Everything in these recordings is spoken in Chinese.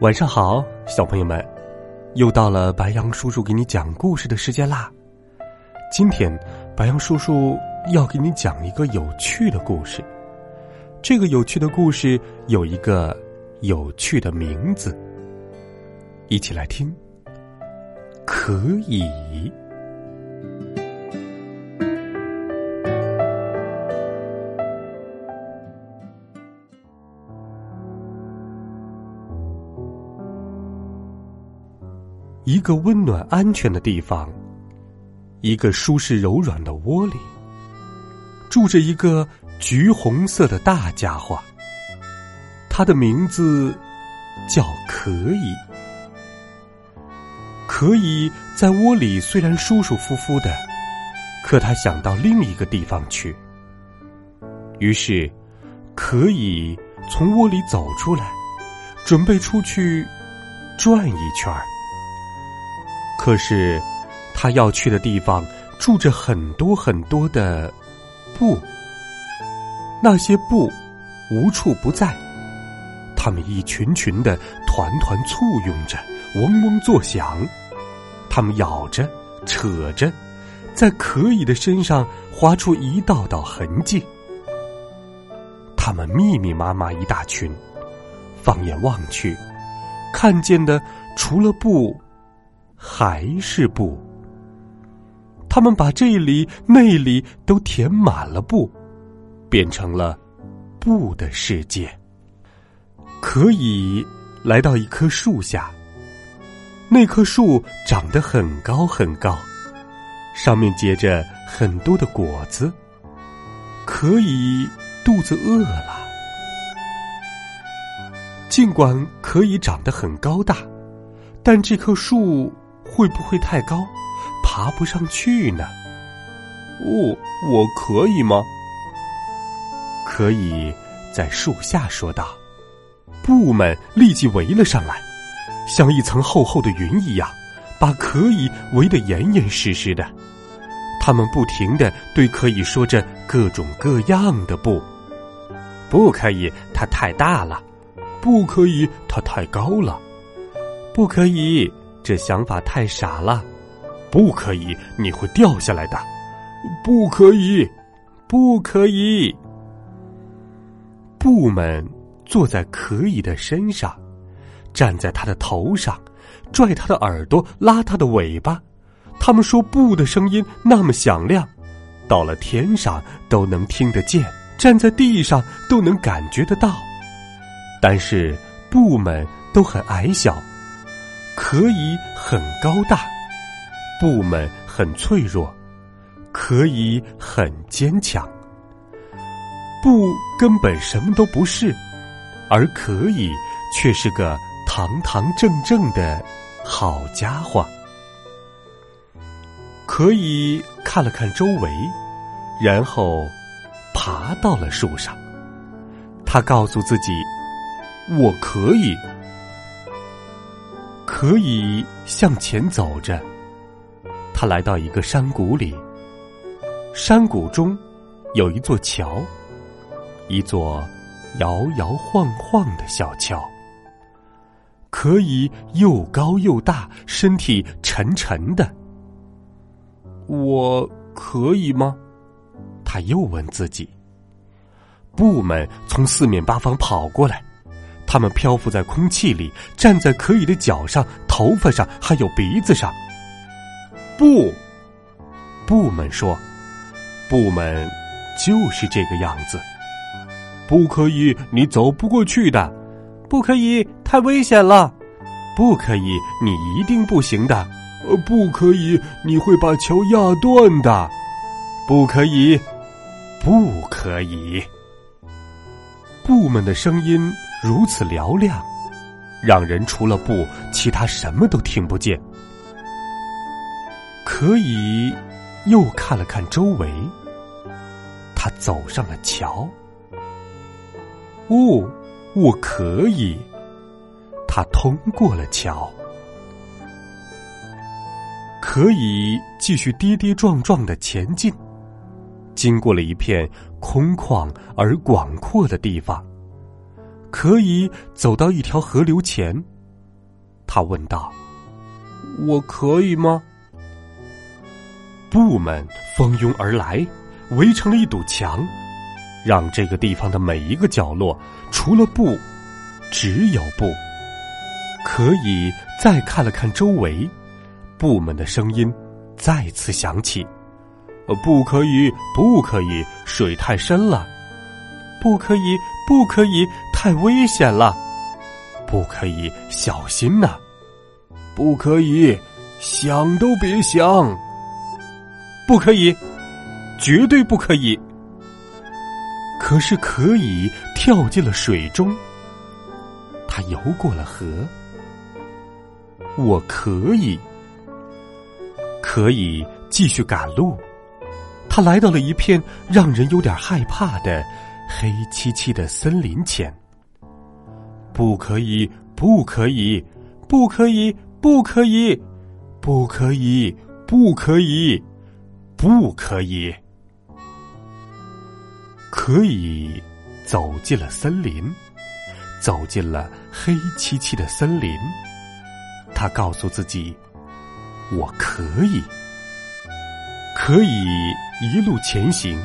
晚上好，小朋友们，又到了白羊叔叔给你讲故事的时间啦。今天，白羊叔叔要给你讲一个有趣的故事。这个有趣的故事有一个有趣的名字，一起来听。可以。一个温暖安全的地方，一个舒适柔软的窝里，住着一个橘红色的大家伙。他的名字叫可以。可以在窝里虽然舒舒服服的，可他想到另一个地方去。于是，可以从窝里走出来，准备出去转一圈儿。可是，他要去的地方住着很多很多的布，那些布无处不在，他们一群群的团团簇拥着，嗡嗡作响。他们咬着、扯着，在可以的身上划出一道道痕迹。他们密密麻麻一大群，放眼望去，看见的除了布。还是布。他们把这里那里都填满了布，变成了布的世界。可以来到一棵树下，那棵树长得很高很高，上面结着很多的果子。可以肚子饿了，尽管可以长得很高大，但这棵树。会不会太高，爬不上去呢？哦，我可以吗？可以在树下说道。布们立即围了上来，像一层厚厚的云一样，把可以围得严严实实的。他们不停的对可以说着各种各样的不，不可以，它太大了；不可以，它太高了；不可以。这想法太傻了，不可以！你会掉下来的，不可以，不可以！布们坐在可以的身上，站在他的头上，拽他的耳朵，拉他的尾巴。他们说布的声音那么响亮，到了天上都能听得见，站在地上都能感觉得到。但是布们都很矮小。可以很高大，布们很脆弱，可以很坚强。布根本什么都不是，而可以却是个堂堂正正的好家伙。可以看了看周围，然后爬到了树上。他告诉自己：“我可以。”可以向前走着，他来到一个山谷里。山谷中有一座桥，一座摇摇晃晃的小桥。可以又高又大，身体沉沉的。我可以吗？他又问自己。布们从四面八方跑过来。他们漂浮在空气里，站在可以的脚上、头发上，还有鼻子上。不，布们说，布们就是这个样子。不可以，你走不过去的。不可以，太危险了。不可以，你一定不行的。呃，不可以，你会把桥压断的。不可以，不可以。布们的声音。如此嘹亮，让人除了布，其他什么都听不见。可以又看了看周围，他走上了桥。哦，我可以。他通过了桥，可以继续跌跌撞撞的前进。经过了一片空旷而广阔的地方，可以走到一条河流前。他问道：“我可以吗？”布们蜂拥而来，围成了一堵墙，让这个地方的每一个角落，除了布，只有布。可以再看了看周围，布们的声音再次响起：“不可以，不可以，水太深了；不可以，不可以，太危险了；不可以，小心呐；不可以，想都别想；不可以，绝对不可以。可是可以跳进了水中，他游过了河。”我可以，可以继续赶路。他来到了一片让人有点害怕的黑漆漆的森林前。不可以，不可以，不可以，不可以，不可以，不可以，不可以。可以走进了森林，走进了黑漆漆的森林。他告诉自己：“我可以，可以一路前行。”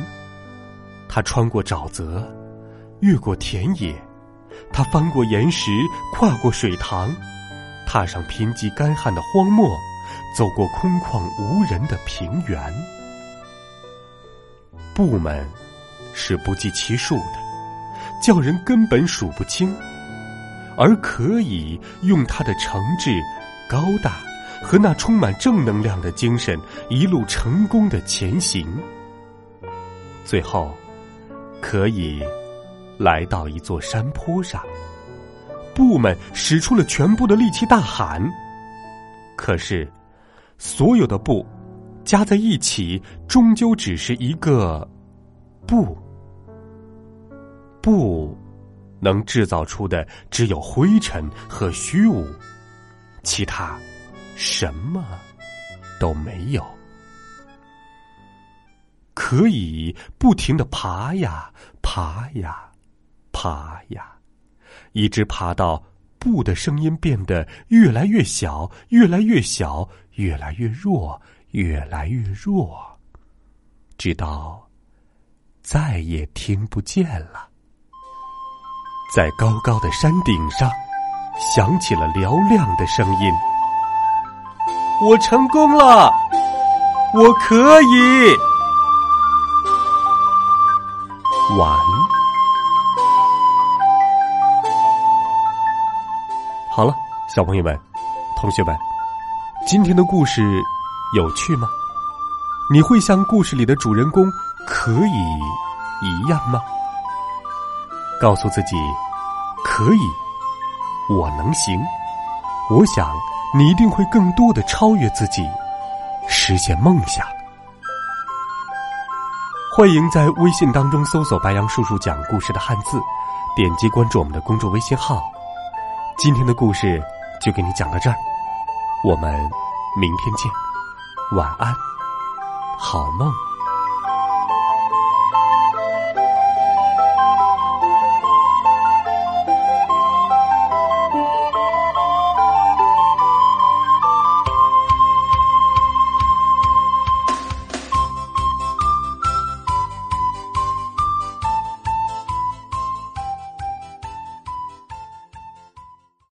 他穿过沼泽，越过田野，他翻过岩石，跨过水塘，踏上贫瘠干旱的荒漠，走过空旷无人的平原。布们是不计其数的，叫人根本数不清，而可以用他的诚挚。高大和那充满正能量的精神，一路成功的前行。最后，可以来到一座山坡上，布们使出了全部的力气大喊。可是，所有的布加在一起，终究只是一个布。布能制造出的只有灰尘和虚无。其他什么都没有，可以不停的爬呀爬呀爬呀，一直爬到布的声音变得越来越小，越来越小，越来越弱，越来越弱，直到再也听不见了。在高高的山顶上。响起了嘹亮的声音，我成功了，我可以。完。好了，小朋友们、同学们，今天的故事有趣吗？你会像故事里的主人公可以一样吗？告诉自己，可以。我能行，我想你一定会更多的超越自己，实现梦想。欢迎在微信当中搜索“白杨叔叔讲故事”的汉字，点击关注我们的公众微信号。今天的故事就给你讲到这儿，我们明天见，晚安，好梦。